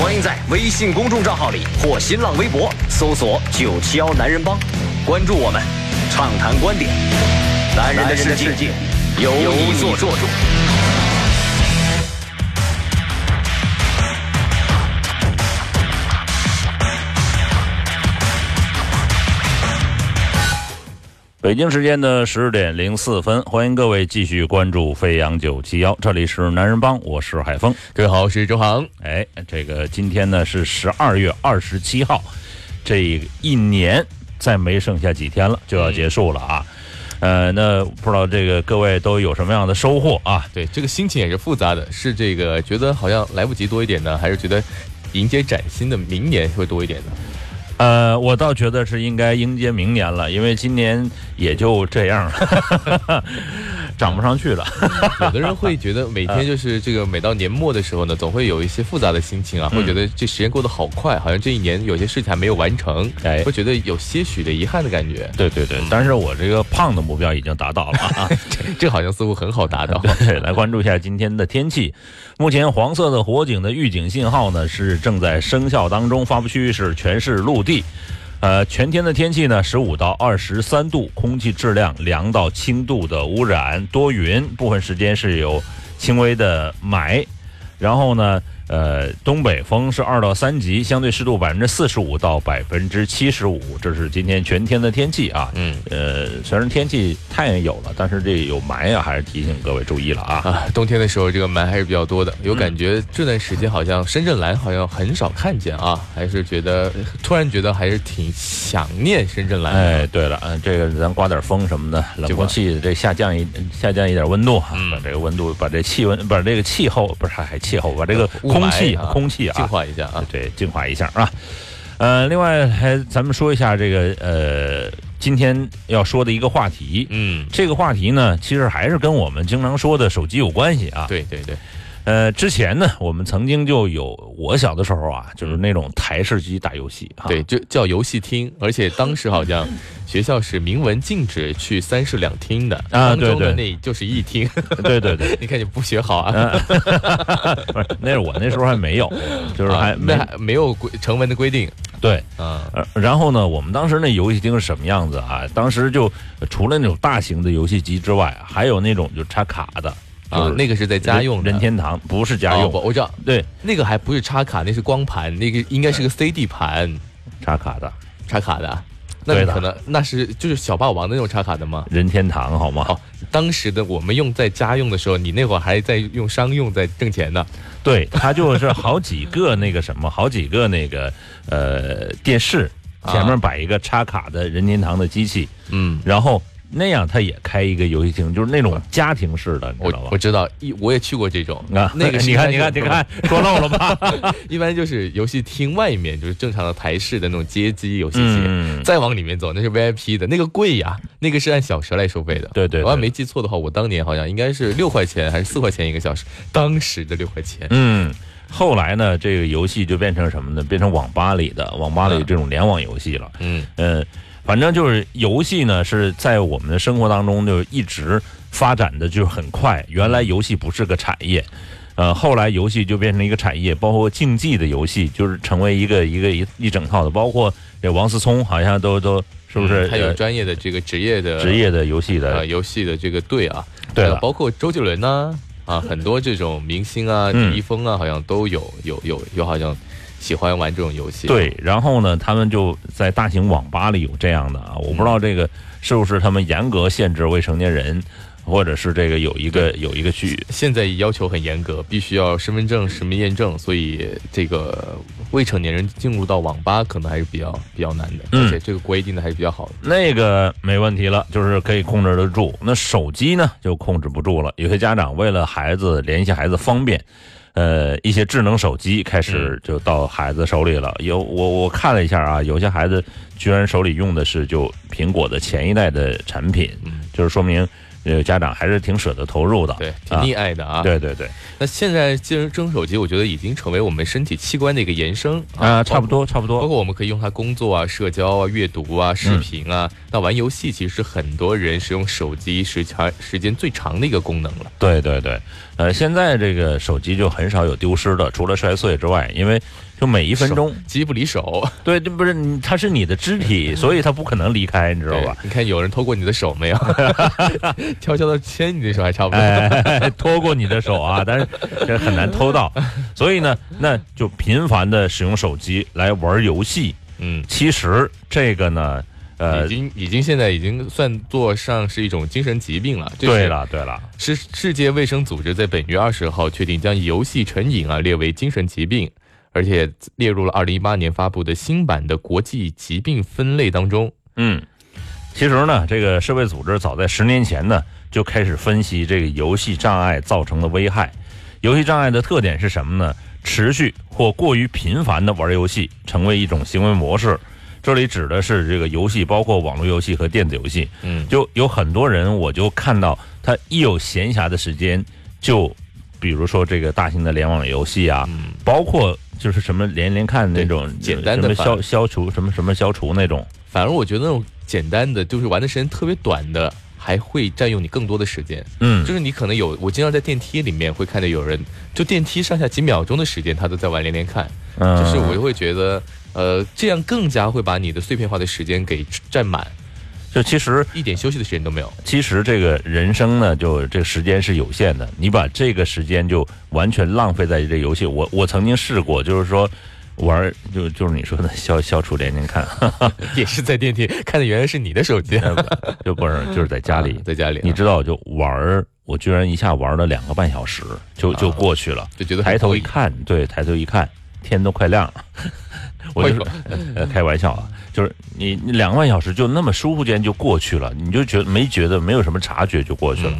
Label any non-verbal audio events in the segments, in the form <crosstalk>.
欢迎在微信公众账号里或新浪微博搜索“九七幺男人帮”，关注我们，畅谈观点。男人的世界由你做主。北京时间的十点零四分，欢迎各位继续关注飞扬九七幺，这里是男人帮，我是海峰，各位好，我是周航。哎，这个今天呢是十二月二十七号，这一年再没剩下几天了，就要结束了啊。呃，那不知道这个各位都有什么样的收获啊？对，这个心情也是复杂的，是这个觉得好像来不及多一点呢，还是觉得迎接崭新的明年会多一点呢？呃，我倒觉得是应该迎接明年了，因为今年也就这样了，涨不上去了。<laughs> 有的人会觉得每天就是这个，每到年末的时候呢，总会有一些复杂的心情啊，会觉得这时间过得好快，好像这一年有些事情还没有完成，哎，会觉得有些许的遗憾的感觉。对对对，但是我这个胖的目标已经达到了啊，<laughs> 这好像似乎很好达到。<laughs> 对，来关注一下今天的天气。目前黄色的火警的预警信号呢是正在生效当中，发布区域是全市陆地。呃，全天的天气呢，十五到二十三度，空气质量良到轻度的污染，多云，部分时间是有轻微的霾，然后呢。呃，东北风是二到三级，相对湿度百分之四十五到百分之七十五，这是今天全天的天气啊。嗯，呃，虽然天气太阳有了，但是这有霾啊，还是提醒各位注意了啊。啊，冬天的时候这个霾还是比较多的，有感觉这段时间好像深圳蓝好像很少看见啊，还是觉得突然觉得还是挺想念深圳蓝。哎，对了，嗯，这个咱刮点风什么的，冷空气这下降一下降一点温度，把这个温度把这气温把这个气候不是还气候把这个空。空气，空气啊，净化一下啊，对，净化一下啊。呃，另外还咱们说一下这个呃，今天要说的一个话题，嗯，这个话题呢，其实还是跟我们经常说的手机有关系啊。对对对。呃，之前呢，我们曾经就有我小的时候啊，就是那种台式机打游戏，对，就叫游戏厅，而且当时好像学校是明文禁止去三室两厅的啊，对对，那就是一厅，对 <laughs> 对对，<laughs> 你看你不学好啊，<laughs> 不是，那是我那时候还没有，就是还没没有规成文的规定，对，嗯，然后呢，我们当时那游戏厅是什么样子啊？当时就除了那种大型的游戏机之外，还有那种就插卡的。啊，那个是在家用任天堂，不是家用。我知道，对，那个还不是插卡，那是光盘，那个应该是个 CD 盘，插卡的，插卡的。那可能那是就是小霸王的那种插卡的吗？任天堂好吗？哦，当时的我们用在家用的时候，你那会儿还在用商用在挣钱呢。对，它就是好几个那个什么，<laughs> 好几个那个呃电视前面摆一个插卡的任天堂的机器，嗯，然后。那样他也开一个游戏厅，就是那种家庭式的，你知道吧？我知道，一我也去过这种啊。那个 <laughs> 你看，你看，你看，说漏了吧？<laughs> 一般就是游戏厅外面就是正常的台式的那种街机游戏机，再往里面走那是 VIP 的，那个贵呀，那个是按小时来收费的。对对，我要没记错的话，我当年好像应该是六块钱还是四块钱一个小时，当时的六块钱。嗯，后来呢，这个游戏就变成什么呢？变成网吧里的网吧里这种联网游戏了。嗯嗯。反正就是游戏呢，是在我们的生活当中就一直发展的就很快。原来游戏不是个产业，呃，后来游戏就变成一个产业，包括竞技的游戏，就是成为一个一个一一整套的。包括这王思聪好像都都是不是？他有专业的这个职业的职业的游戏的游戏的这个队啊，对，包括周杰伦呢啊，很多这种明星啊，李易峰啊，好像都有有有有好像。喜欢玩这种游戏，对，然后呢，他们就在大型网吧里有这样的啊，我不知道这个是不是他们严格限制未成年人。或者是这个有一个有一个区域，现在要求很严格，必须要身份证实名验证，所以这个未成年人进入到网吧可能还是比较比较难的，而且这个规定的还是比较好的。那个没问题了，就是可以控制得住。那手机呢就控制不住了。有些家长为了孩子联系孩子方便，呃，一些智能手机开始就到孩子手里了。有我我看了一下啊，有些孩子居然手里用的是就苹果的前一代的产品，就是说明。呃，家长还是挺舍得投入的，对，挺溺爱的啊。对对对。那现在智能智能手机，我觉得已经成为我们身体器官的一个延伸啊，差不多差不多。包括我们可以用它工作啊、社交啊、阅读啊、视频啊。那玩游戏其实是很多人使用手机时长时间最长的一个功能了。对对对。呃，现在这个手机就很少有丢失的，除了摔碎之外，因为。就每一分钟，机不离手。对，这不是它是你的肢体，<laughs> 所以它不可能离开，你知道吧？你看有人偷过你的手没有？<laughs> 悄悄的牵你的手还差不多，<laughs> 拖过你的手啊，但是这很难偷到。所以呢，那就频繁的使用手机来玩游戏。嗯，其实这个呢，呃，已经已经现在已经算作上是一种精神疾病了。对了，对了，是世界卫生组织在本月二十号确定将游戏成瘾啊列为精神疾病。而且列入了二零一八年发布的新版的国际疾病分类当中。嗯，其实呢，这个世卫组织早在十年前呢就开始分析这个游戏障碍造成的危害。游戏障碍的特点是什么呢？持续或过于频繁的玩游戏成为一种行为模式。这里指的是这个游戏，包括网络游戏和电子游戏。嗯，就有很多人，我就看到他一有闲暇的时间，就比如说这个大型的联网游戏啊，嗯包括。就是什么连连看那种简单的消消除什么什么消除那种，反而我觉得那种简单的就是玩的时间特别短的，还会占用你更多的时间。嗯，就是你可能有，我经常在电梯里面会看到有人，就电梯上下几秒钟的时间，他都在玩连连看。嗯，就是我就会觉得，呃，这样更加会把你的碎片化的时间给占满。就其实一点休息的时间都没有。其实这个人生呢，就这个时间是有限的。你把这个时间就完全浪费在这游戏，我我曾经试过，就是说玩，就就是你说的消消除连连看，<laughs> 也是在电梯看的，原来是你的手机，就 <laughs> 不是就是在家里，<laughs> 在家里。你知道，就玩，我居然一下玩了两个半小时，就就过去了，就觉得抬头一看，对，抬头一看，天都快亮了。我就说，呃，开玩笑啊，就是你你两个半小时就那么舒服间就过去了，你就觉得没觉得没有什么察觉就过去了，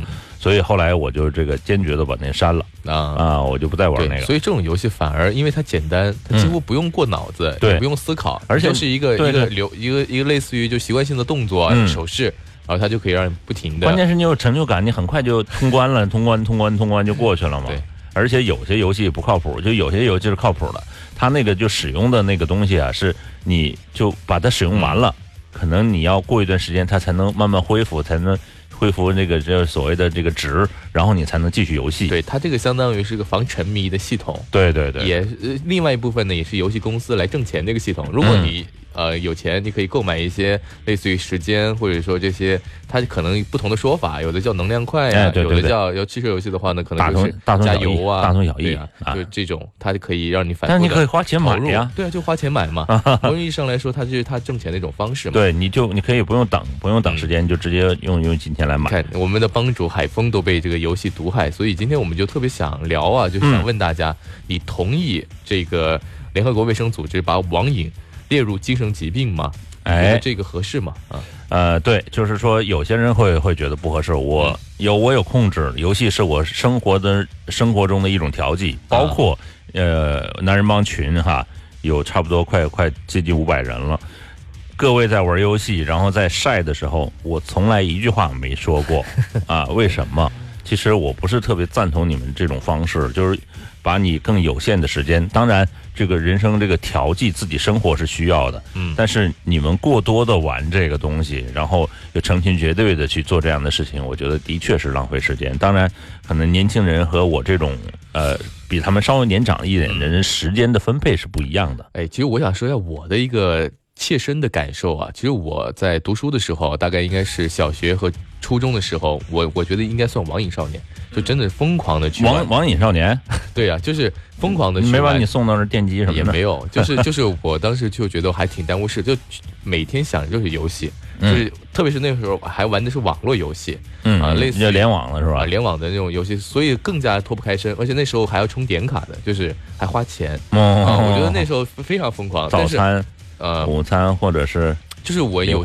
所以后来我就这个坚决的把那删了啊啊，我就不再玩那个。所以这种游戏反而因为它简单，它几乎不用过脑子，也不用思考，而且是一个一个流一个一个类似于就习惯性的动作手势，然后它就可以让你不停的。关键是你有成就感，你很快就通关了，<laughs> 通关通关通关就过去了嘛。对。而且有些游戏不靠谱，就有些游戏是靠谱的。它那个就使用的那个东西啊，是你就把它使用完了，可能你要过一段时间，它才能慢慢恢复，才能恢复那个这所谓的这个值，然后你才能继续游戏。对，它这个相当于是个防沉迷的系统。对对对。也另外一部分呢，也是游戏公司来挣钱这个系统。如果你呃，有钱你可以购买一些类似于时间，或者说这些，它可能不同的说法，有的叫能量块呀，有的叫要汽车游戏的话呢，可能就是加油啊，大同小异啊，就这种，它就可以让你反。但你可以花钱买呀，对啊，就花钱买嘛。<laughs> 某种意义上来说，它就是它挣钱的一种方式嘛。对，你就你可以不用等，不用等时间，你就直接用用金钱来买。看我们的帮主海峰都被这个游戏毒害，所以今天我们就特别想聊啊，就是想问大家，你同意这个联合国卫生组织把网瘾？列入精神疾病吗？哎，这个合适吗？啊，呃，对，就是说有些人会会觉得不合适。我有我有控制，游戏是我生活的生活中的一种调剂。包括呃，男人帮群哈，有差不多快快接近五百人了。各位在玩游戏，然后在晒的时候，我从来一句话没说过 <laughs> 啊。为什么？其实我不是特别赞同你们这种方式，就是把你更有限的时间，当然。这个人生这个调剂自己生活是需要的，嗯，但是你们过多的玩这个东西，然后又成群结队的去做这样的事情，我觉得的确是浪费时间。当然，可能年轻人和我这种呃比他们稍微年长一点的人，时间的分配是不一样的。哎，其实我想说一下我的一个切身的感受啊，其实我在读书的时候，大概应该是小学和初中的时候，我我觉得应该算网瘾少年。就真的疯狂的去网网瘾少年，<laughs> 对呀，就是疯狂的去。没把你送到那电机什么的也没有，<laughs> 就是就是我当时就觉得还挺耽误事，就每天想就是游戏，就是特别是那时候还玩的是网络游戏，啊，类似联网了是吧？联网的那种游戏，所以更加脱不开身，而且那时候还要充点卡的，就是还花钱。哦，我觉得那时候非常疯狂。早餐、呃，午餐或者是就是我有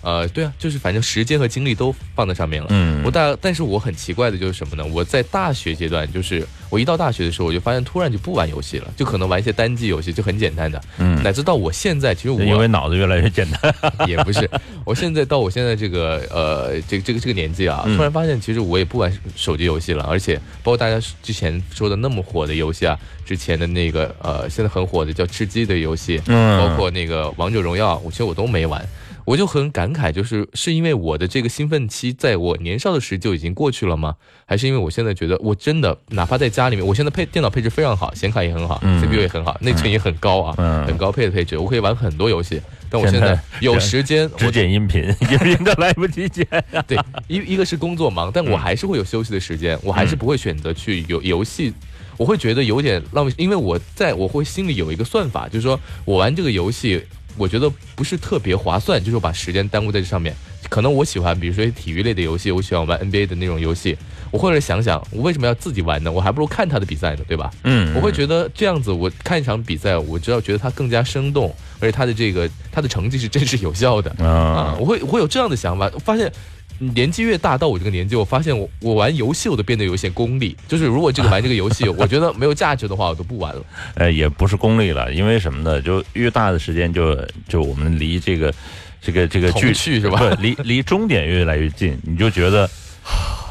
呃，对啊，就是反正时间和精力都放在上面了。嗯，我大，但是我很奇怪的就是什么呢？我在大学阶段，就是我一到大学的时候，我就发现突然就不玩游戏了，就可能玩一些单机游戏，就很简单的。嗯，乃至到我现在，其实我因为脑子越来越简单，<laughs> 也不是。我现在到我现在这个呃，这个这个这个年纪啊，突然发现其实我也不玩手机游戏了，而且包括大家之前说的那么火的游戏啊，之前的那个呃，现在很火的叫吃鸡的游戏，嗯，包括那个王者荣耀，我其实我都没玩。我就很感慨，就是是因为我的这个兴奋期在我年少的时就已经过去了吗？还是因为我现在觉得我真的哪怕在家里面，我现在配电脑配置非常好，显卡也很好，CPU 也很好，内存也很高啊，很高配的配置，我可以玩很多游戏。但我现在有时间只剪音频，音频都来不及剪。<laughs> 对，一一个是工作忙，但我还是会有休息的时间，我还是不会选择去游游戏，我会觉得有点浪费，因为我在我会心里有一个算法，就是说我玩这个游戏。我觉得不是特别划算，就是把时间耽误在这上面。可能我喜欢，比如说体育类的游戏，我喜欢玩 NBA 的那种游戏。我或者想想，我为什么要自己玩呢？我还不如看他的比赛呢，对吧？嗯，我会觉得这样子，我看一场比赛，我只要觉得他更加生动，而且他的这个他的成绩是真实有效的啊。我会我会有这样的想法，发现。年纪越大，到我这个年纪，我发现我我玩游戏我都变得有一些功利。就是如果这个玩这个游戏，我觉得没有价值的话，我都不玩了。<laughs> 呃，也不是功利了，因为什么呢？就越大的时间，就就我们离这个这个这个距是吧？离离终点越来越近，你就觉得。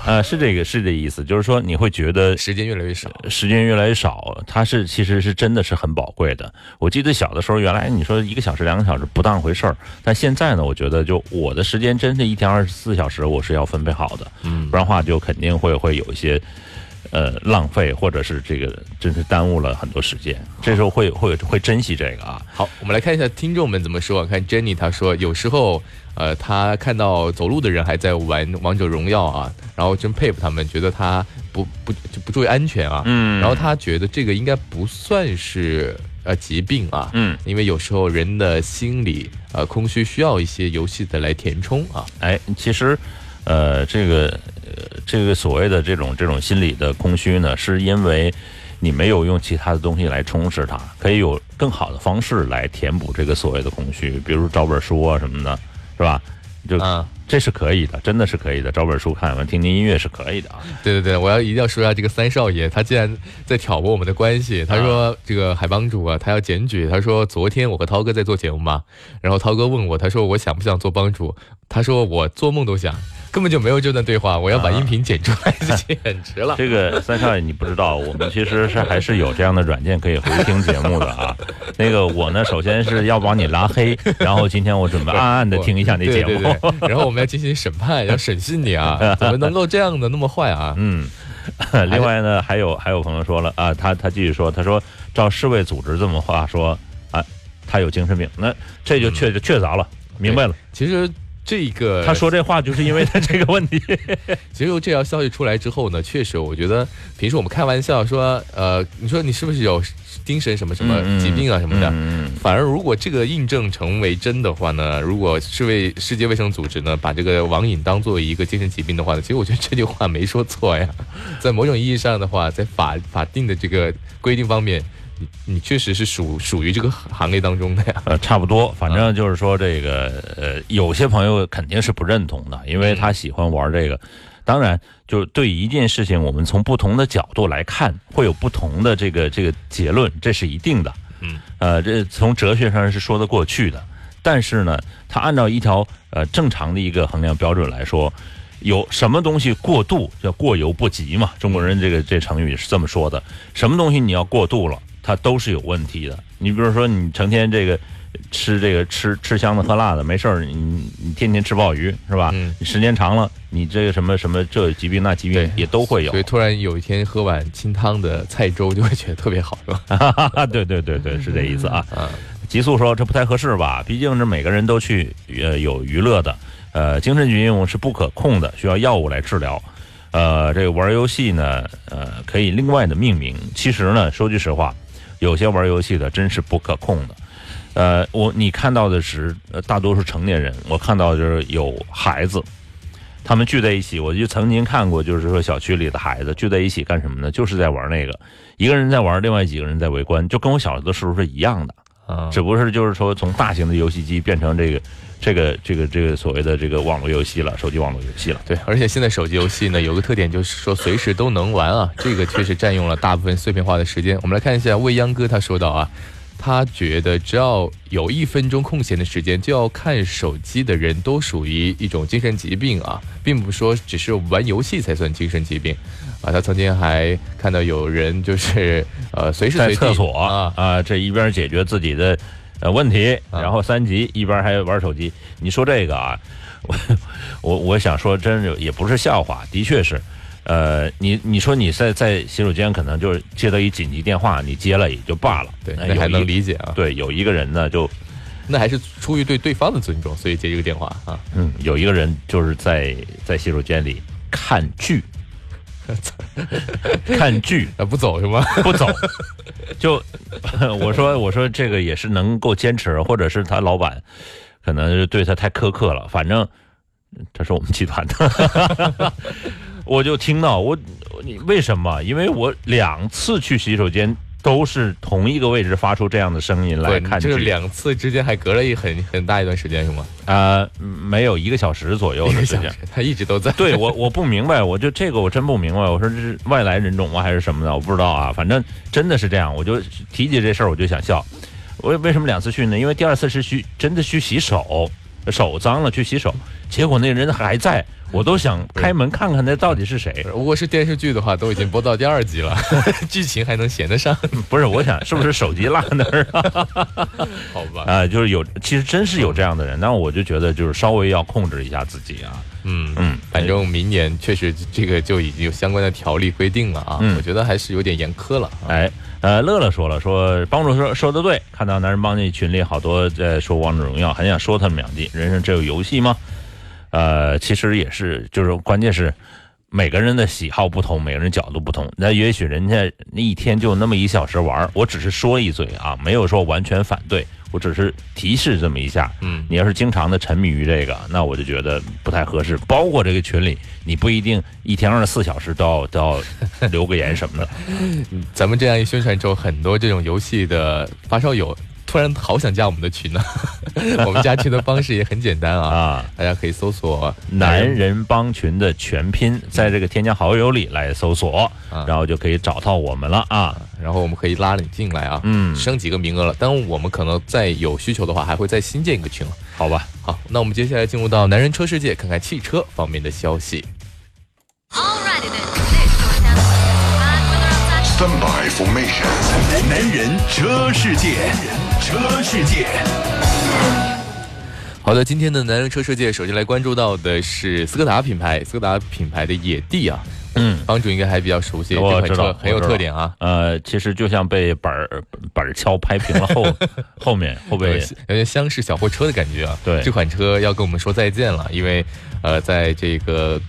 呃，是这个，是这意思，就是说你会觉得时间越来越少，时间越来越少，它是其实是真的是很宝贵的。我记得小的时候，原来你说一个小时、两个小时不当回事儿，但现在呢，我觉得就我的时间真是一天二十四小时，我是要分配好的，嗯，不然话就肯定会会有一些。呃，浪费或者是这个，真是耽误了很多时间。这时候会会会珍惜这个啊。好，我们来看一下听众们怎么说。看 Jenny，她说有时候，呃，他看到走路的人还在玩王者荣耀啊，然后真佩服他们，觉得他不不就不注意安全啊。嗯。然后他觉得这个应该不算是呃疾病啊。嗯。因为有时候人的心理呃空虚需要一些游戏的来填充啊。哎，其实。呃，这个，呃，这个所谓的这种这种心理的空虚呢，是因为你没有用其他的东西来充实它，可以有更好的方式来填补这个所谓的空虚，比如找本书啊什么的，是吧？就这是可以的，真的是可以的。找本书看完，听听音乐是可以的啊。对对对，我要一定要说一下这个三少爷，他竟然在挑拨我们的关系。他说这个海帮主啊，他要检举。他说昨天我和涛哥在做节目嘛，然后涛哥问我，他说我想不想做帮主？他说我做梦都想。根本就没有这段对话，我要把音频剪出来，简直了。<laughs> 这个三少爷你不知道，我们其实是还是有这样的软件可以回听节目的啊。<laughs> 那个我呢，首先是要把你拉黑，然后今天我准备暗暗的听一下那节目，然后我们要进行审判，要审讯你啊，<laughs> 怎么能够这样的那么坏啊？嗯。<laughs> 另外呢，还有还有朋友说了啊，他他继续说，他说照世卫组织这么话说啊，他有精神病，那这就确确凿了，明白了。其实。这个 <laughs> 他说这话就是因为他这个问题。<laughs> 其实这条消息出来之后呢，确实我觉得平时我们开玩笑说，呃，你说你是不是有精神什么什么疾病啊什么的？反而如果这个印证成为真的话呢，如果世卫世界卫生组织呢把这个网瘾当做一个精神疾病的话呢，其实我觉得这句话没说错呀。在某种意义上的话，在法法定的这个规定方面。你你确实是属属于这个行业当中的呀？呃，差不多，反正就是说这个呃，有些朋友肯定是不认同的，因为他喜欢玩这个。当然，就对一件事情，我们从不同的角度来看，会有不同的这个这个结论，这是一定的。嗯，呃，这从哲学上是说得过去的。但是呢，他按照一条呃正常的一个衡量标准来说，有什么东西过度叫过犹不及嘛？中国人这个这成语是这么说的。什么东西你要过度了？它都是有问题的。你比如说，你成天这个吃这个吃吃香的喝辣的，没事儿，你你天天吃鲍鱼是吧？嗯。你时间长了，你这个什么什么这疾病那疾病也都会有。所以突然有一天喝碗清汤的菜粥，就会觉得特别好，<laughs> 是吧？对对对对，是这意思啊。啊。激素说这不太合适吧？毕竟这每个人都去呃有娱乐的，呃，精神疾病是不可控的，需要药物来治疗。呃，这个玩游戏呢，呃，可以另外的命名。其实呢，说句实话。有些玩游戏的真是不可控的，呃，我你看到的是大多数成年人，我看到就是有孩子，他们聚在一起，我就曾经看过，就是说小区里的孩子聚在一起干什么呢？就是在玩那个，一个人在玩，另外几个人在围观，就跟我小的时候是一样的啊，只不过是就是说从大型的游戏机变成这个。这个这个这个所谓的这个网络游戏了，手机网络游戏了。对，而且现在手机游戏呢，有个特点就是说随时都能玩啊，<laughs> 这个确实占用了大部分碎片化的时间。我们来看一下未央哥他说到啊，他觉得只要有一分钟空闲的时间就要看手机的人都属于一种精神疾病啊，并不说只是玩游戏才算精神疾病啊。他曾经还看到有人就是呃随时在厕所啊啊，这一边解决自己的。呃，问题，然后三级一边还玩手机，你说这个啊，<laughs> 我我我想说，真是也不是笑话，的确是，呃，你你说你在在洗手间可能就是接到一紧急电话，你接了也就罢了，对，那还能理解啊。对，有一个人呢，就那还是出于对对方的尊重，所以接这个电话啊。嗯，有一个人就是在在洗手间里看剧。<laughs> 看剧啊，不走是吗？<laughs> 不走，就 <laughs> 我说我说这个也是能够坚持，或者是他老板可能对他太苛刻了。反正他是我们集团的，我就听到我你为什么？因为我两次去洗手间。都是同一个位置发出这样的声音来看，就是两次之间还隔了一很很大一段时间是吗？呃，没有一个小时左右的时间，他一直都在。对我 <laughs> 我不明白，我就这个我真不明白。我说这是外来人种吗还是什么的？我不知道啊，反正真的是这样。我就提起这事儿我就想笑。我为什么两次去呢？因为第二次是去真的去洗手，手脏了去洗手，结果那人还在。我都想开门看看那到底是谁。如果是电视剧的话，都已经播到第二集了，<laughs> 剧情还能衔得上？<laughs> 不是，我想是不是手机落那儿？<laughs> 好吧。啊，就是有，其实真是有这样的人，那我就觉得就是稍微要控制一下自己啊。嗯嗯，反正明年确实这个就已经有相关的条例规定了啊。我觉得还是有点严苛了。哎，呃，乐乐说了，说帮主说说的对，看到男人帮那群里好多在说王者荣耀，很想说他们两句。人生只有游戏吗？呃，其实也是，就是关键是每个人的喜好不同，每个人角度不同。那也许人家那一天就那么一小时玩，我只是说一嘴啊，没有说完全反对，我只是提示这么一下。嗯，你要是经常的沉迷于这个，那我就觉得不太合适。包括这个群里，你不一定一天二十四小时都要都要留个言什么的。<laughs> 咱们这样一宣传之后，很多这种游戏的发烧友。突然好想加我们的群呢，<laughs> 我们加群的方式也很简单啊，啊，大家可以搜索“男人帮群”的全拼，在这个添加好友里来搜索，然后就可以找到我们了啊，然后我们可以拉你进来啊，嗯，升几个名额了，当然我们可能再有需求的话，还会再新建一个群。了，好吧？好，那我们接下来进入到男人车世界，看看汽车方面的消息。Standby formation，男人车世界，车世界。好的，今天的男人车世界，首先来关注到的是斯柯达品牌，斯柯达品牌的野地啊，嗯，帮主应该还比较熟悉，这款车很有特点啊。呃，其实就像被板儿板儿敲拍平了后 <laughs> 后面后背，有点厢式小货车的感觉啊。对，这款车要跟我们说再见了，因为呃，在这个。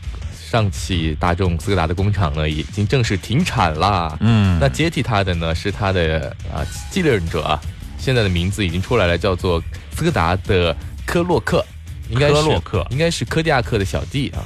上汽大众斯柯达的工厂呢，已经正式停产了。嗯，那接替它的呢，是它的啊继任者啊，现在的名字已经出来了，叫做斯柯达的科洛克，应该是科洛克，应该是科迪亚克的小弟啊。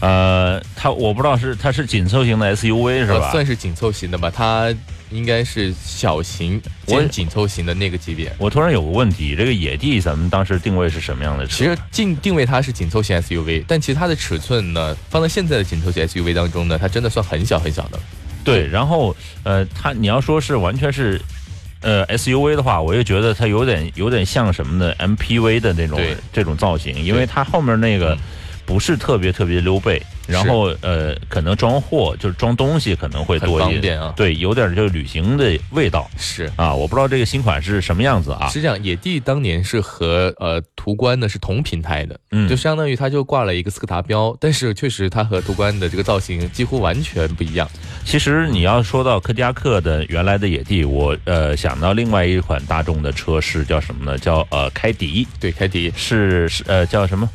呃，它我不知道是它是紧凑型的 SUV 是吧？算是紧凑型的吧，它。应该是小型兼紧凑型的那个级别。我突然有个问题，这个野地咱们当时定位是什么样的车？其实定定位它是紧凑型 SUV，但其实它的尺寸呢，放在现在的紧凑型 SUV 当中呢，它真的算很小很小的。对，然后呃，它你要说是完全是呃 SUV 的话，我又觉得它有点有点像什么呢？MPV 的那种这种造型，因为它后面那个不是特别特别溜背。然后呃，可能装货就是装东西可能会多一点啊，对，有点就是旅行的味道是啊，我不知道这个新款是什么样子啊。是这样，野地当年是和呃途观呢是同平台的，嗯，就相当于它就挂了一个斯柯达标，但是确实它和途观的这个造型几乎完全不一样。其实你要说到柯迪亚克的原来的野地，我呃想到另外一款大众的车是叫什么呢？叫呃凯迪，对，凯迪是是呃叫什么？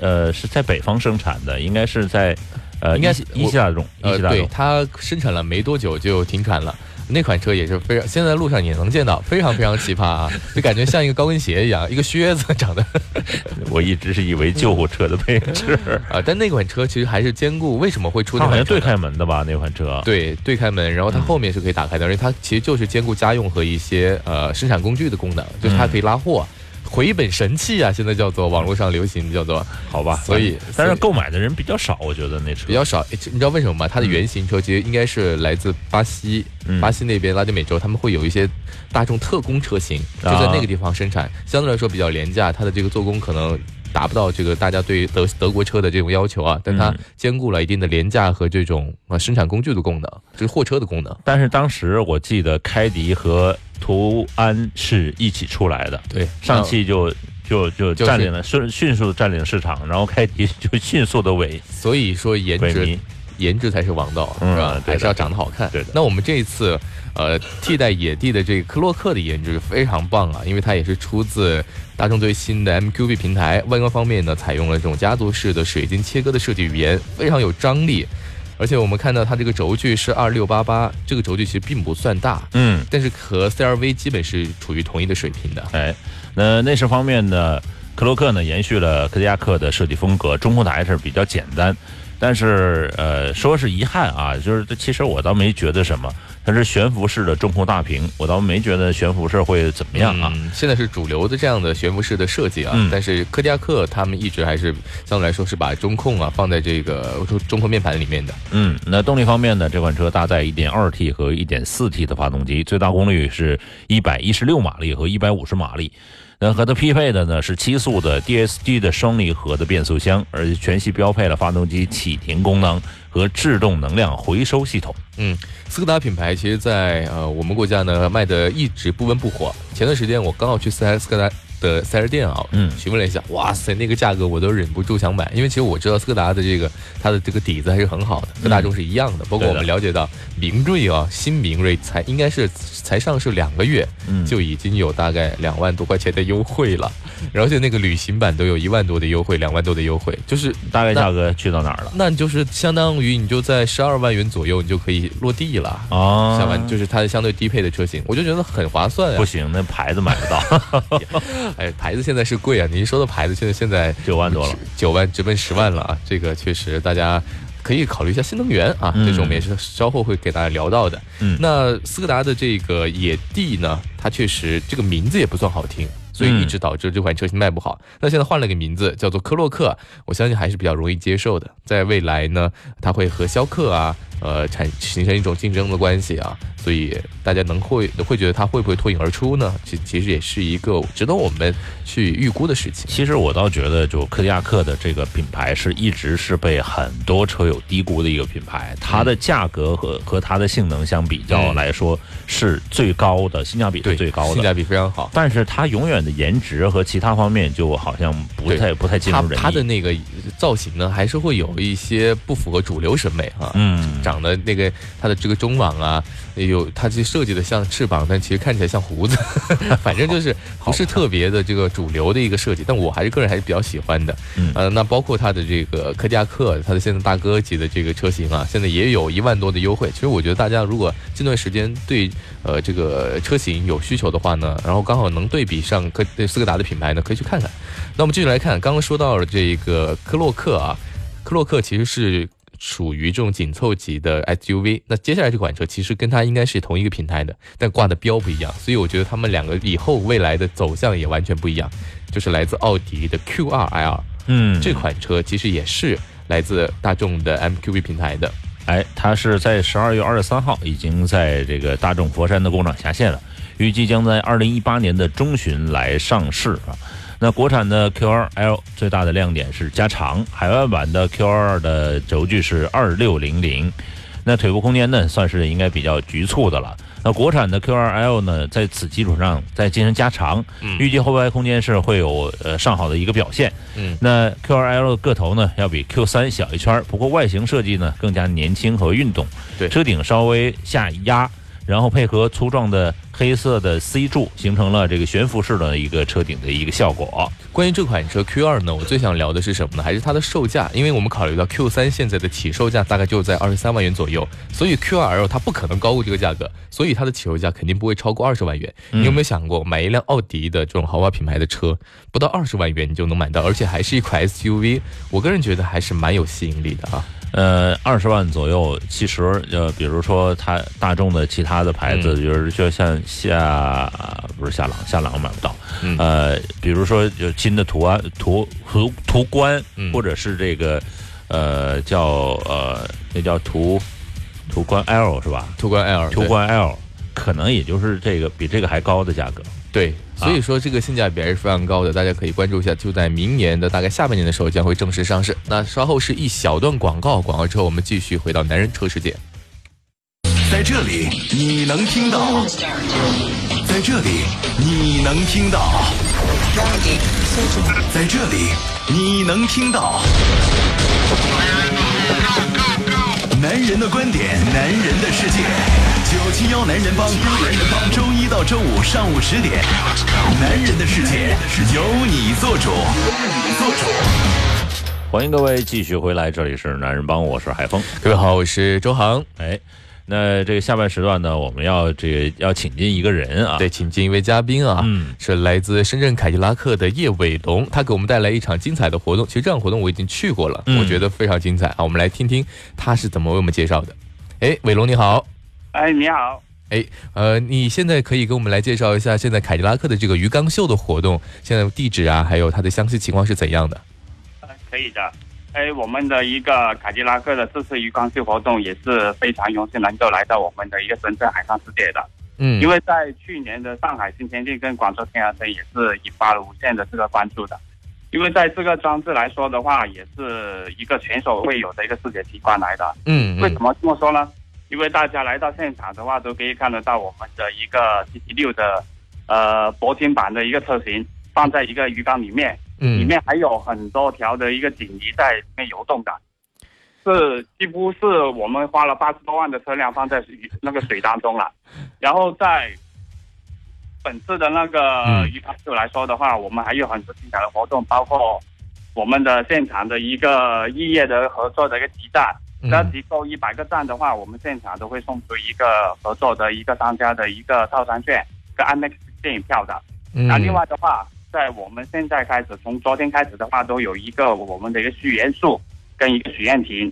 呃，是在北方生产的，应该是在，呃，应该是一汽大众，一汽大众，对，它生产了没多久就停产了。那款车也是非常，现在路上也能见到，非常非常奇葩啊，<laughs> 就感觉像一个高跟鞋一样，一个靴子长得。<laughs> 我一直是以为救护车的配置 <laughs> 啊，但那款车其实还是兼顾，为什么会出？它好像对开门的吧？那款车对对开门，然后它后面是可以打开的，而且它其实就是兼顾家用和一些呃生产工具的功能，就是它可以拉货。回本神器啊！现在叫做网络上流行叫做好吧，所以但是购买的人比较少，我觉得那车比较少。你知道为什么吗？它的原型车其实应该是来自巴西，巴西那边拉丁美洲，他们会有一些大众特工车型，就在那个地方生产，相对来说比较廉价，它的这个做工可能达不到这个大家对德德国车的这种要求啊，但它兼顾了一定的廉价和这种啊生产工具的功能，就是货车的功能。但是当时我记得开迪和途安是一起出来的，对，上汽就就就占领了迅迅速占领市场，然后开迪就迅速的萎，所以说颜值颜值才是王道，是吧？还是要长得好看。对的。那我们这一次，呃，替代野地的这个科洛克的颜值非常棒啊，因为它也是出自大众最新的 MQB 平台，外观方面呢，采用了这种家族式的水晶切割的设计语言，非常有张力。而且我们看到它这个轴距是二六八八，这个轴距其实并不算大，嗯，但是和 CRV 基本是处于同一个水平的。哎，那内饰方面呢，克洛克呢延续了柯迪亚克的设计风格，中控台是比较简单，但是呃，说是遗憾啊，就是这其实我倒没觉得什么。它是悬浮式的中控大屏，我倒没觉得悬浮式会怎么样啊。现在是主流的这样的悬浮式的设计啊，但是柯迪亚克他们一直还是相对来说是把中控啊放在这个中控面板里面的。嗯，那动力方面呢，这款车搭载 1.2T 和 1.4T 的发动机，最大功率是116马力和150马力。那和它匹配的呢是七速的 DSG 的双离合的变速箱，而且全系标配了发动机启停功能和制动能量回收系统。嗯，斯柯达品牌其实，在呃我们国家呢卖的一直不温不火。前段时间我刚好去斯斯柯达。的四 S 店啊，嗯，询问了一下，哇塞，那个价格我都忍不住想买，因为其实我知道斯柯达的这个它的这个底子还是很好的，跟大众是一样的。包括我们了解到，明锐啊，新明锐才应该是才上市两个月，嗯，就已经有大概两万多块钱的优惠了，而且那个旅行版都有一万多的优惠，两万多的优惠，就是大概价格去到哪儿了？那就是相当于你就在十二万元左右，你就可以落地了啊，下完就是它相对低配的车型，我就觉得很划算啊。不行，那牌子买不到。<laughs> 哎，牌子现在是贵啊！您说的牌子现在现 <laughs> 在九万多了，九万直奔十万了啊！这个确实大家可以考虑一下新能源啊，这种我们也是稍后会给大家聊到的。嗯，那斯柯达的这个野地呢，它确实这个名字也不算好听。所以一直导致这款车型卖不好。那现在换了个名字，叫做科洛克，我相信还是比较容易接受的。在未来呢，它会和逍客啊，呃，产形成一种竞争的关系啊。所以大家能会会觉得它会不会脱颖而出呢？其其实也是一个值得我们去预估的事情。其实我倒觉得，就柯迪亚克的这个品牌是一直是被很多车友低估的一个品牌。它的价格和和它的性能相比较来说是最高的，性价比是最高的，性价比非常好。但是它永远的颜值和其他方面就好像不太不太尽如人意。它的那个造型呢，还是会有一些不符合主流审美啊。嗯，长得那个它的这个中网啊。有，它其实设计的像翅膀，但其实看起来像胡子，<laughs> 反正就是不是特别的这个主流的一个设计，但我还是个人还是比较喜欢的。呃，那包括它的这个柯迪亚克，它的现在大哥级的这个车型啊，现在也有一万多的优惠。其实我觉得大家如果近段时间对呃这个车型有需求的话呢，然后刚好能对比上科斯柯达的品牌呢，可以去看看。那我们继续来看，刚刚说到了这个科洛克啊，科洛克其实是。属于这种紧凑级的 SUV，那接下来这款车其实跟它应该是同一个平台的，但挂的标不一样，所以我觉得他们两个以后未来的走向也完全不一样。就是来自奥迪的 Q2L，嗯，这款车其实也是来自大众的 MQB 平台的。哎，它是在十二月二十三号已经在这个大众佛山的工厂下线了，预计将在二零一八年的中旬来上市啊。那国产的 Q2L 最大的亮点是加长，海外版的 Q2 的轴距是二六零零，那腿部空间呢算是应该比较局促的了。那国产的 Q2L 呢，在此基础上再进行加长，预计后排空间是会有呃上好的一个表现。嗯，那 Q2L 的个头呢要比 Q3 小一圈，不过外形设计呢更加年轻和运动。对，车顶稍微下压，然后配合粗壮的。黑色的 C 柱，形成了这个悬浮式的一个车顶的一个效果。关于这款车 Q2 呢，我最想聊的是什么呢？还是它的售价？因为我们考虑到 Q3 现在的起售价大概就在二十三万元左右，所以 Q2L 它不可能高过这个价格，所以它的起售价肯定不会超过二十万元。你有没有想过，买一辆奥迪的这种豪华品牌的车，不到二十万元你就能买到，而且还是一款 SUV？我个人觉得还是蛮有吸引力的啊。呃，二十万左右，其实呃，比如说它大众的其他的牌子，就是就像夏不是夏朗，夏朗买不到。呃，比如说有新的途安、途途途观，或者是这个呃叫呃那叫途途观 L 是吧？途观 L，途观 L，可能也就是这个比这个还高的价格。对，所以说这个性价比还是非常高的，大家可以关注一下，就在明年的大概下半年的时候将会正式上市。那稍后是一小段广告，广告之后我们继续回到男人车世界。在这里你能听到，在这里你能听到，在这里你能听到。男人的观点，男人的世界。九七幺男人帮，男人帮，周一到周五上午十点。男人的世界是由你做主，由你做主。欢迎各位继续回来，这里是男人帮，我是海峰。各位好，我是周航。哎。那这个下半时段呢，我们要这个要请进一个人啊，对，请进一位嘉宾啊，嗯，是来自深圳凯迪拉克的叶伟龙，他给我们带来一场精彩的活动。其实这场活动我已经去过了，我觉得非常精彩啊。我们来听听他是怎么为我们介绍的。哎，伟龙你好，哎你好，哎呃，你现在可以给我们来介绍一下现在凯迪拉克的这个鱼缸秀的活动，现在地址啊，还有它的详细情况是怎样的？可以的。哎，我们的一个凯迪拉克的这次鱼缸秀活动也是非常荣幸能够来到我们的一个深圳海上世界的。嗯，因为在去年的上海新天地跟广州天鹅城也是引发了无限的这个关注的。因为在这个装置来说的话，也是一个前所未有的一个视觉奇观来的。嗯，为什么这么说呢？因为大家来到现场的话，都可以看得到我们的一个 GT 六的呃铂金版的一个车型放在一个鱼缸里面。里面还有很多条的一个锦鲤在里面游动的，是几乎是我们花了八十多万的车辆放在那个水当中了。然后在本次的那个鱼缸秀来说的话，我们还有很多精彩的活动，包括我们的现场的一个异业的合作的一个集赞，只要集够一百个赞的话，我们现场都会送出一个合作的一个商家的一个套餐券跟 IMAX 电影票的。那另外的话。在我们现在开始，从昨天开始的话，都有一个我们的一个许愿树跟一个许愿亭，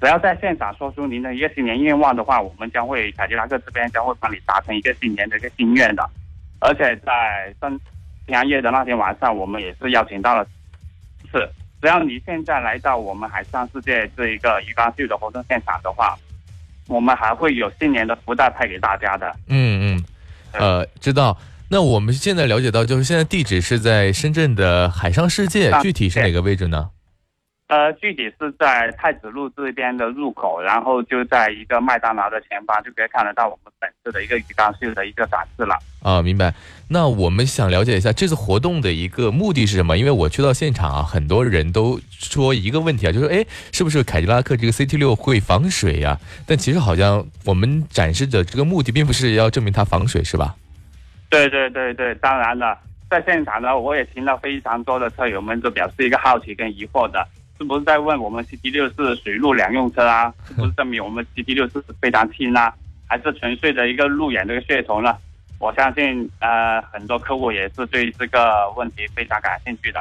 只要在现场说出您的一个新年愿望的话，我们将会凯迪拉克这边将会帮你达成一个新年的一个心愿的。而且在圣平安夜的那天晚上，我们也是邀请到了，是只要你现在来到我们海上世界这一个鱼缸秀的活动现场的话，我们还会有新年的福袋派给大家的。嗯嗯，呃，知道。那我们现在了解到，就是现在地址是在深圳的海上世界，具体是哪个位置呢？呃，具体是在太子路这边的入口，然后就在一个麦当劳的前方，就可以看得到我们本次的一个鱼缸秀的一个展示了。啊，明白。那我们想了解一下这次活动的一个目的是什么？因为我去到现场啊，很多人都说一个问题啊，就是哎，是不是凯迪拉克这个 CT 六会防水呀？但其实好像我们展示的这个目的并不是要证明它防水，是吧？对对对对，当然了，在现场呢，我也听到非常多的车友们都表示一个好奇跟疑惑的，是不是在问我们 CT 六是水陆两用车啊？<laughs> 是不是证明我们 CT 六是非常轻啊？还是纯粹的一个路演的一个噱头呢？我相信，呃，很多客户也是对这个问题非常感兴趣的。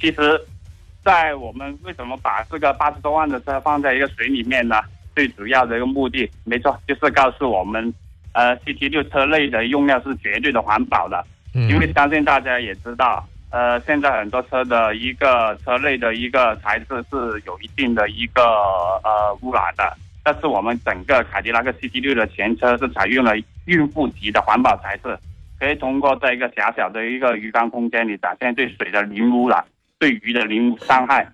其实，在我们为什么把这个八十多万的车放在一个水里面呢？最主要的一个目的，没错，就是告诉我们。呃，CT 六车内的用料是绝对的环保的，因为相信大家也知道，呃，现在很多车的一个车内的一个材质是有一定的一个呃污染的，但是我们整个凯迪拉克 CT 六的全车是采用了孕妇级的环保材质，可以通过在一个狭小的一个鱼缸空间里展现对水的零污染，对鱼的零伤害，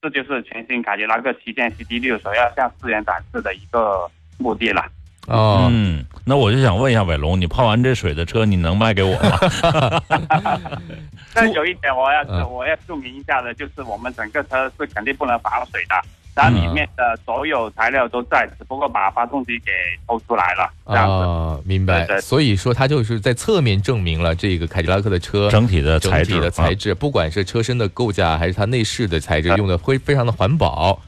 这就是全新凯迪拉克旗舰 CT 六所要向世人展示的一个目的了。哦，嗯，那我就想问一下伟龙，你泡完这水的车，你能卖给我吗？<laughs> 但 <laughs> 有一点我要我要注明一下的，就是我们整个车是肯定不能防水的，它里面的所有材料都在，只不过把发动机给偷出来了。啊，明白。所以说，它就是在侧面证明了这个凯迪拉克的车整体的整体的材质，不管是车身的构架还是它内饰的材质，用的会非常的环保。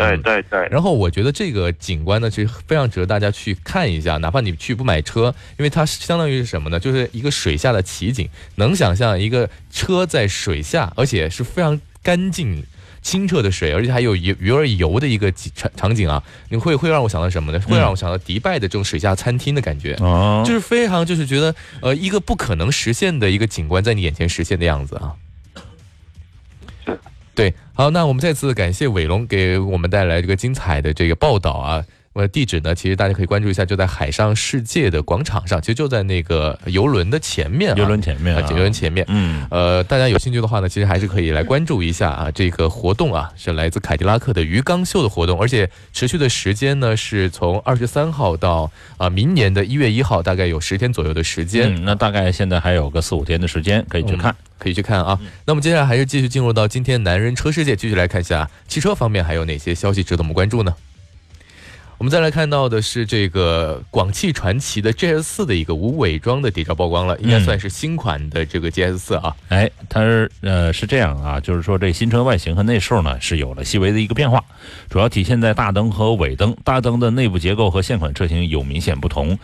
对对对。然后我觉得这个景观呢，其实非常值得大家去看一下，哪怕你去不买车，因为它相当于是什么呢？就是一个水下的奇景。能想象一个车在水下，而且是非常干净。清澈的水，而且还有鱼鱼儿游的一个场场景啊，你会会让我想到什么呢？会让我想到迪拜的这种水下餐厅的感觉，就是非常就是觉得呃一个不可能实现的一个景观在你眼前实现的样子啊。对，好，那我们再次感谢伟龙给我们带来这个精彩的这个报道啊。我的地址呢？其实大家可以关注一下，就在海上世界的广场上，其实就在那个游轮的前面。游轮前面啊，游轮前面。嗯，呃，大家有兴趣的话呢，其实还是可以来关注一下啊，这个活动啊，是来自凯迪拉克的鱼缸秀的活动，而且持续的时间呢，是从二十三号到啊明年的一月一号，大概有十天左右的时间。嗯，那大概现在还有个四五天的时间可以去看，可以去看啊。那么接下来还是继续进入到今天男人车世界，继续来看一下汽车方面还有哪些消息值得我们关注呢？我们再来看到的是这个广汽传祺的 GS 四的一个无伪装的谍照曝光了，应该算是新款的这个 GS 四啊。哎，它是呃是这样啊，就是说这新车外形和内饰呢是有了细微的一个变化，主要体现在大灯和尾灯。大灯的内部结构和现款车型有明显不同，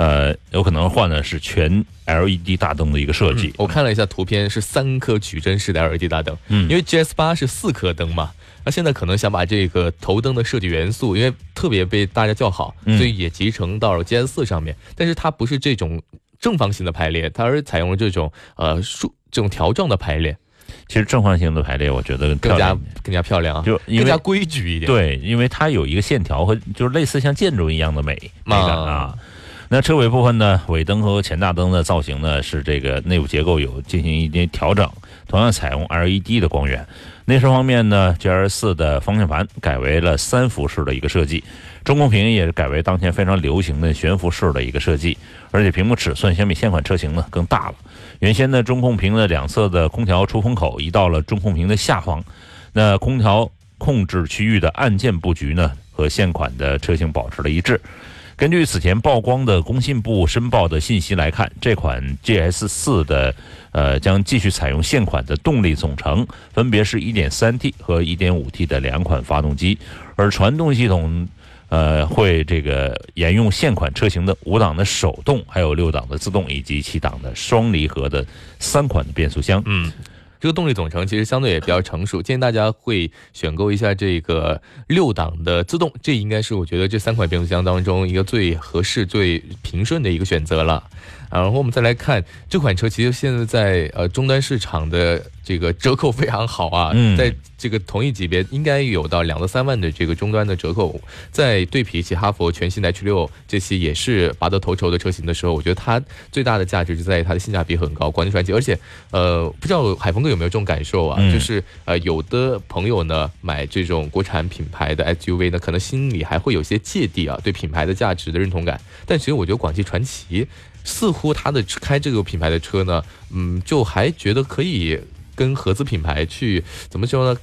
呃，有可能换的是全 LED 大灯的一个设计。我看了一下图片，是三颗矩阵式的 LED 大灯，嗯，因为 GS 八是四颗灯嘛。那现在可能想把这个头灯的设计元素，因为特别被大家叫好，所以也集成到了 GS 四上面。但是它不是这种正方形的排列，它是采用了这种呃竖这种条状的排列。其实正方形的排列，我觉得更加更加漂亮啊，就更加规矩一点。对，因为它有一个线条和就是类似像建筑一样的美美感啊。那车尾部分呢，尾灯和前大灯的造型呢，是这个内部结构有进行一些调整，同样采用 LED 的光源。内饰方面呢，GL 四的方向盘改为了三辐式的一个设计，中控屏也是改为当前非常流行的悬浮式的一个设计，而且屏幕尺寸相比现款车型呢更大了。原先的中控屏的两侧的空调出风口移到了中控屏的下方，那空调控制区域的按键布局呢和现款的车型保持了一致。根据此前曝光的工信部申报的信息来看，这款 GS 四的呃将继续采用现款的动力总成，分别是 1.3T 和 1.5T 的两款发动机，而传动系统呃会这个沿用现款车型的五档的手动，还有六档的自动以及七档的双离合的三款的变速箱。嗯。这个动力总成其实相对也比较成熟，建议大家会选购一下这个六档的自动，这应该是我觉得这三款变速箱当中一个最合适、最平顺的一个选择了。然后我们再来看这款车，其实现在在呃终端市场的。这个折扣非常好啊，在这个同一级别应该有到两到三万的这个终端的折扣，在对比起哈佛全新的 H 六这些也是拔得头筹的车型的时候，我觉得它最大的价值就在于它的性价比很高，广汽传祺，而且呃不知道海峰哥有没有这种感受啊？就是呃有的朋友呢买这种国产品牌的 SUV 呢，可能心里还会有些芥蒂啊，对品牌的价值的认同感，但其实我觉得广汽传祺似乎他的开这个品牌的车呢，嗯，就还觉得可以。跟合资品牌去怎么说呢？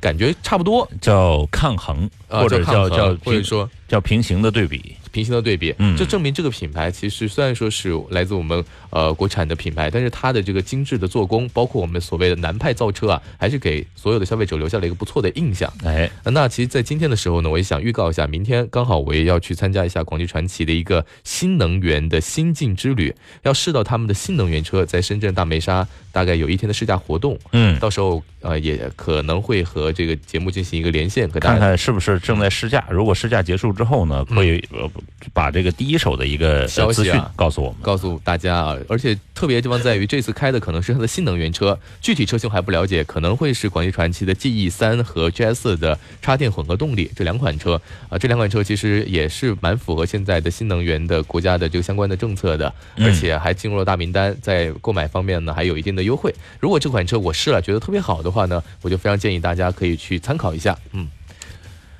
感觉差不多，叫抗衡，或者叫叫或者说叫平行的对比。平行的对比，嗯，就证明这个品牌其实虽然说是来自我们呃国产的品牌，但是它的这个精致的做工，包括我们所谓的南派造车啊，还是给所有的消费者留下了一个不错的印象。哎，那其实，在今天的时候呢，我也想预告一下，明天刚好我也要去参加一下广汽传祺的一个新能源的新晋之旅，要试到他们的新能源车，在深圳大梅沙大概有一天的试驾活动。嗯，到时候呃也可能会和这个节目进行一个连线，和大家看看是不是正在试驾。如果试驾结束之后呢，会呃。把这个第一手的一个消息啊告诉我们，告诉大家啊！而且特别地方在于，这次开的可能是它的新能源车，具体车型还不了解，可能会是广汽传祺的 GE 三和 GS 的插电混合动力这两款车啊。这两款车其实也是蛮符合现在的新能源的国家的这个相关的政策的，而且还进入了大名单，在购买方面呢还有一定的优惠。如果这款车我试了觉得特别好的话呢，我就非常建议大家可以去参考一下，嗯。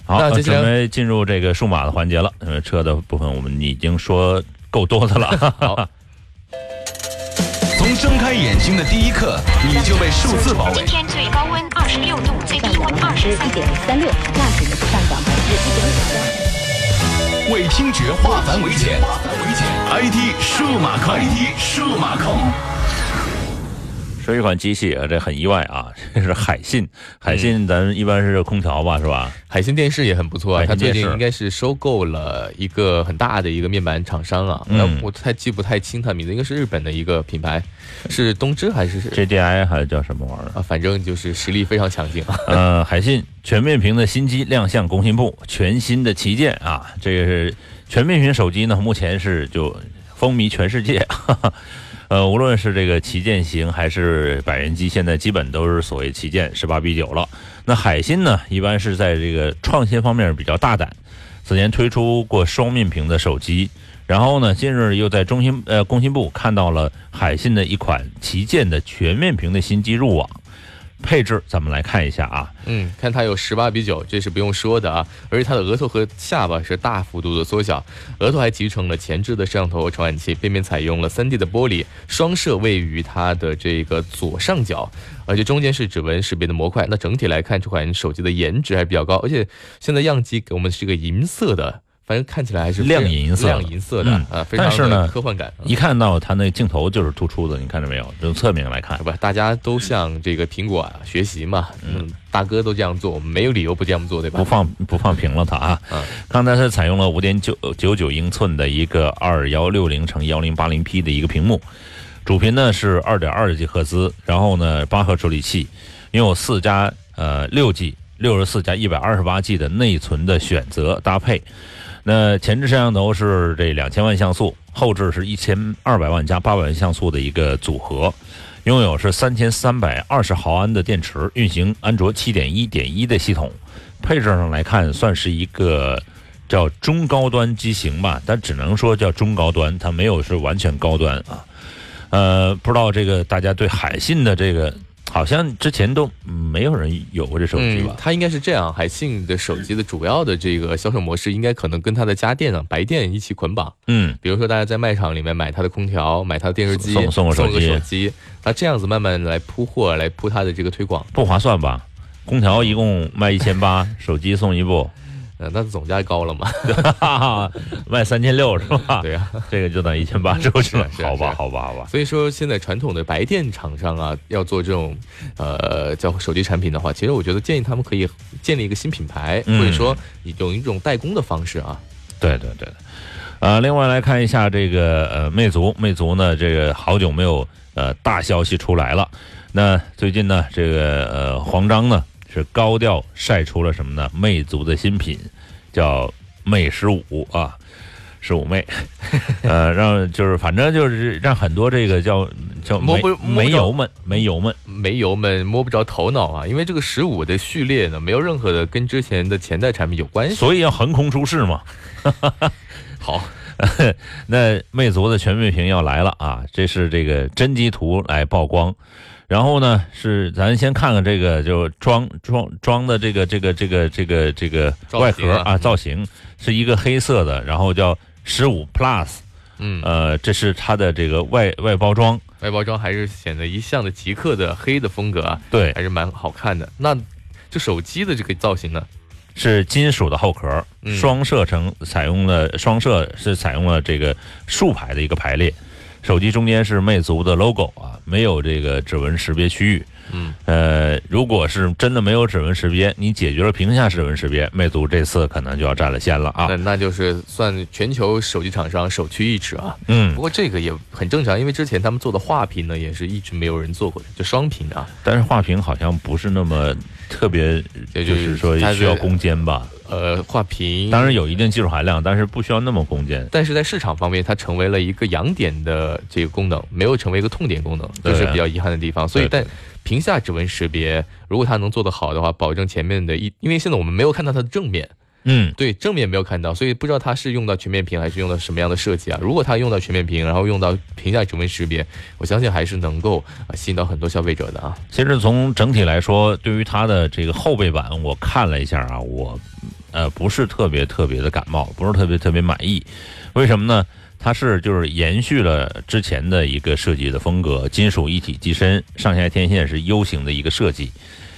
好，那准备进入这个数码的环节了。呃，车的部分我们已经说够多的了。<laughs> 好。从睁开眼睛的第一刻，你就被数字包围。今天最高温二十六度，最低温二十一点三六，那值呢上涨百分之一点五三。为听觉化繁为简，IT 数码控，IT 数码控。说一款机器啊，这很意外啊！<laughs> 这是海信，海信咱一般是空调吧，是吧？海信电视也很不错啊，它最近应该是收购了一个很大的一个面板厂商啊，嗯，我太记不太清它名字，应该是日本的一个品牌，是东芝还是 JDI 还是叫什么玩意儿啊？反正就是实力非常强劲。<laughs> 呃，海信全面屏的新机亮相工信部，全新的旗舰啊，这个是全面屏手机呢，目前是就风靡全世界。呃，无论是这个旗舰型还是百元机，现在基本都是所谓旗舰十八比九了。那海信呢，一般是在这个创新方面比较大胆，此前推出过双面屏的手机，然后呢，近日又在中心呃工信部看到了海信的一款旗舰的全面屏的新机入网。配置咱们来看一下啊，嗯，看它有十八比九，这是不用说的啊。而且它的额头和下巴是大幅度的缩小，额头还集成了前置的摄像头和传感器，背面采用了三 D 的玻璃，双摄位于它的这个左上角，而且中间是指纹识别的模块。那整体来看，这款手机的颜值还比较高，而且现在样机给我们是个银色的。反正看起来还是亮银色、亮银色的啊，但是呢，科幻感。一看到它那镜头就是突出的，你看着没有？从侧面来看，不，大家都向这个苹果啊学习嘛。嗯，大哥都这样做，我们没有理由不这样做，对吧？不放不放平了它啊。嗯。刚才是采用了五点九九九英寸的一个二幺六零乘幺零八零 P 的一个屏幕，主频呢是二点二 G 赫兹，然后呢八核处理器，拥有四加呃六 G、六十四加一百二十八 G 的内存的选择搭配。那前置摄像头是这两千万像素，后置是一千二百万加八百万像素的一个组合，拥有是三千三百二十毫安的电池，运行安卓七点一点一的系统。配置上来看，算是一个叫中高端机型吧，但只能说叫中高端，它没有是完全高端啊。呃，不知道这个大家对海信的这个。好像之前都没有人有过这手机吧？它应该是这样，海信的手机的主要的这个销售模式，应该可能跟它的家电啊、白电一起捆绑。嗯，比如说大家在卖场里面买它的空调、买它的电视机，送送个手机，那这样子慢慢来铺货，来铺它的这个推广，不划算吧？空调一共卖一千八，手机送一部。那总价高了嘛？<laughs> 卖三千六是吧？对呀，这个就等一千八出去了。好吧，好吧，好吧。所以说，现在传统的白电厂商啊，要做这种呃叫手机产品的话，其实我觉得建议他们可以建立一个新品牌，或者说用一种代工的方式啊。对对对。呃，另外来看一下这个呃魅族，魅族呢这个好久没有呃大消息出来了。那最近呢这个呃黄章呢。是高调晒出了什么呢？魅族的新品叫魅十五啊，十五魅，呃，让就是反正就是让很多这个叫叫摸不煤油们煤油们煤油们摸不着头脑啊，因为这个十五的序列呢，没有任何的跟之前的前代产品有关系，所以要横空出世嘛。<laughs> 好，<laughs> 那魅族的全面屏要来了啊，这是这个真机图来曝光。然后呢，是咱先看看这个，就装装装的这个这个这个这个这个外盒啊，造型是一个黑色的，然后叫十五 Plus，嗯，呃，这是它的这个外外包装，外包装还是显得一向的极客的黑的风格啊，对，还是蛮好看的。那这手机的这个造型呢，是金属的后壳，双摄成采用了双摄，是采用了这个竖排的一个排列。手机中间是魅族的 logo 啊，没有这个指纹识别区域。嗯，呃，如果是真的没有指纹识别，你解决了屏下指纹识别，魅族这次可能就要占了先了啊。那那就是算全球手机厂商首屈一指啊。嗯，不过这个也很正常，因为之前他们做的画屏呢，也是一直没有人做过的，就双屏啊。但是画屏好像不是那么特别，就是说需要攻坚吧。呃，画屏当然有一定技术含量，但是不需要那么攻坚。但是在市场方面，它成为了一个痒点的这个功能，没有成为一个痛点功能，这是比较遗憾的地方。所以，但屏下指纹识别，如果它能做得好的话，保证前面的一，因为现在我们没有看到它的正面。嗯，对，正面没有看到，所以不知道它是用到全面屏还是用到什么样的设计啊？如果它用到全面屏，然后用到屏下指纹识别，我相信还是能够啊吸引到很多消费者的啊。其实从整体来说，对于它的这个后背板，我看了一下啊，我呃不是特别特别的感冒，不是特别特别满意。为什么呢？它是就是延续了之前的一个设计的风格，金属一体机身，上下天线是 U 型的一个设计。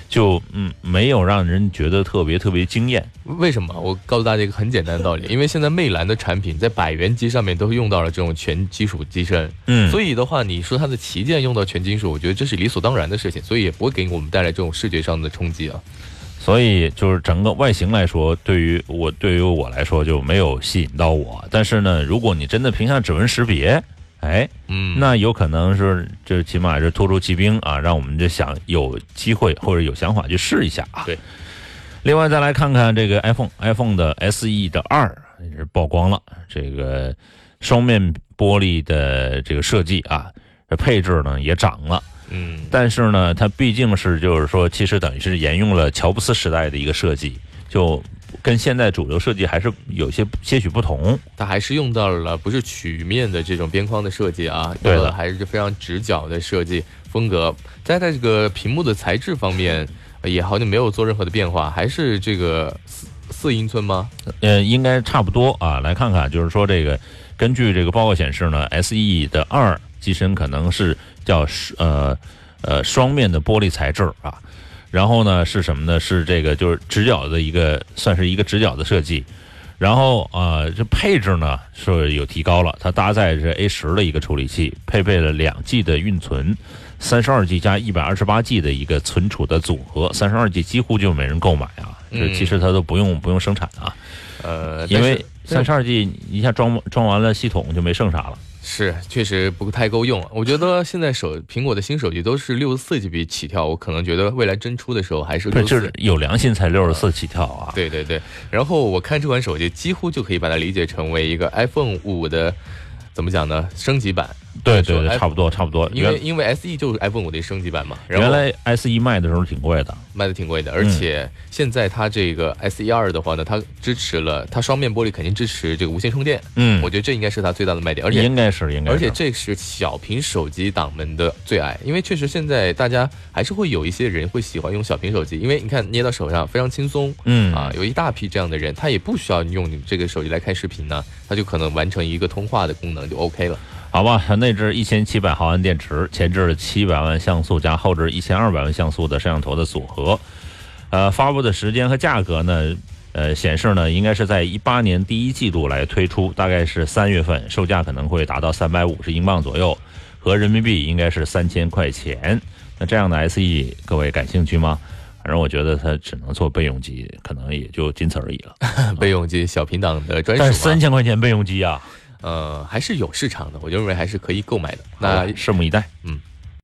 就嗯，没有让人觉得特别特别惊艳。为什么？我告诉大家一个很简单的道理，因为现在魅蓝的产品在百元机上面都用到了这种全金属机身，嗯，所以的话，你说它的旗舰用到全金属，我觉得这是理所当然的事情，所以也不会给我们带来这种视觉上的冲击啊。所以就是整个外形来说，对于我对于我来说就没有吸引到我。但是呢，如果你真的凭下指纹识别。哎，嗯，那有可能是，这起码是突出骑兵啊，让我们就想有机会或者有想法去试一下啊。对。另外再来看看这个 iPhone，iPhone 的 SE 的二也是曝光了，这个双面玻璃的这个设计啊，这配置呢也涨了。嗯。但是呢，它毕竟是就是说，其实等于是沿用了乔布斯时代的一个设计，就。跟现在主流设计还是有些些许不同，它还是用到了不是曲面的这种边框的设计啊，对的，还是非常直角的设计风格。在它这个屏幕的材质方面，也好像没有做任何的变化，还是这个四四英寸吗？呃，应该差不多啊。来看看，就是说这个根据这个报告显示呢，SE 的二机身可能是叫呃呃双面的玻璃材质啊。然后呢是什么呢？是这个就是直角的一个，算是一个直角的设计。然后啊，这配置呢是有提高了，它搭载是 A 十的一个处理器，配备了两 G 的运存，三十二 G 加一百二十八 G 的一个存储的组合。三十二 G 几乎就没人购买啊，这其实它都不用不用生产啊。呃，因为三十二 G 一下装装完了，系统就没剩啥了。是，确实不太够用。我觉得现在手苹果的新手机都是六十四 G B 起跳，我可能觉得未来真出的时候还是就是有良心才六十四起跳啊。对对对，然后我看这款手机几乎就可以把它理解成为一个 iPhone 五的，怎么讲呢？升级版。对对对，差不多差不多，因为因为 S E 就是 iPhone 五的升级版嘛。原来 S E 卖的时候挺贵的，卖的挺贵的，而且现在它这个 S E 二的话呢，它支持了它双面玻璃，肯定支持这个无线充电。嗯，我觉得这应该是它最大的卖点，而且应该是应该是，而且这是小屏手机党们的最爱，因为确实现在大家还是会有一些人会喜欢用小屏手机，因为你看捏到手上非常轻松。嗯啊，有一大批这样的人，他也不需要用你这个手机来开视频呢，他就可能完成一个通话的功能就 OK 了。好吧，内置一千七百毫安电池，前置七百万像素加后置一千二百万像素的摄像头的组合。呃，发布的时间和价格呢？呃，显示呢应该是在一八年第一季度来推出，大概是三月份，售价可能会达到三百五十英镑左右，和人民币应该是三千块钱。那这样的 SE，各位感兴趣吗？反正我觉得它只能做备用机，可能也就仅此而已了。<laughs> 备用机小频档的专属，但是三千块钱备用机啊。呃，还是有市场的，我就认为还是可以购买的。那拭目以待。嗯。